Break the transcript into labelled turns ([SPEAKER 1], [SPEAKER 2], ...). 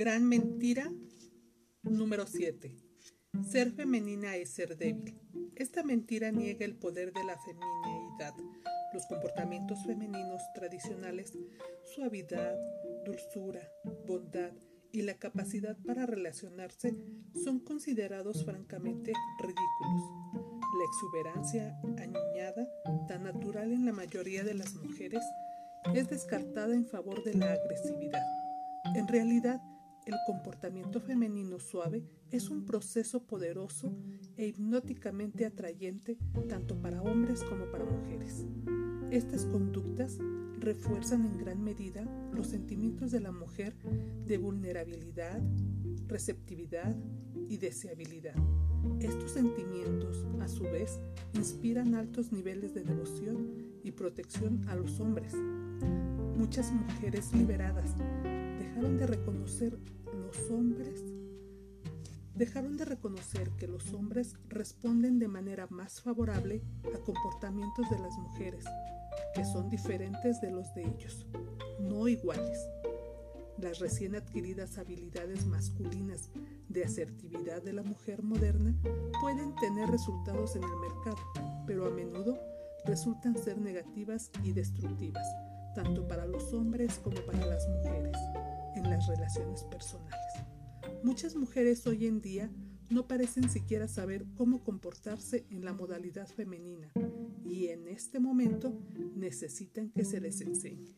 [SPEAKER 1] Gran mentira número 7. Ser femenina es ser débil. Esta mentira niega el poder de la femineidad, los comportamientos femeninos tradicionales, suavidad, dulzura, bondad y la capacidad para relacionarse son considerados francamente ridículos. La exuberancia añada, tan natural en la mayoría de las mujeres, es descartada en favor de la agresividad. En realidad, el comportamiento femenino suave es un proceso poderoso e hipnóticamente atrayente tanto para hombres como para mujeres. Estas conductas refuerzan en gran medida los sentimientos de la mujer de vulnerabilidad, receptividad y deseabilidad. Estos sentimientos, a su vez, inspiran altos niveles de devoción y protección a los hombres. Muchas mujeres liberadas dejaron de reconocer los hombres dejaron de reconocer que los hombres responden de manera más favorable a comportamientos de las mujeres, que son diferentes de los de ellos, no iguales. Las recién adquiridas habilidades masculinas de asertividad de la mujer moderna pueden tener resultados en el mercado, pero a menudo resultan ser negativas y destructivas, tanto para los hombres como para las mujeres, relaciones personales. Muchas mujeres hoy en día no parecen siquiera saber cómo comportarse en la modalidad femenina y en este momento necesitan que se les enseñe.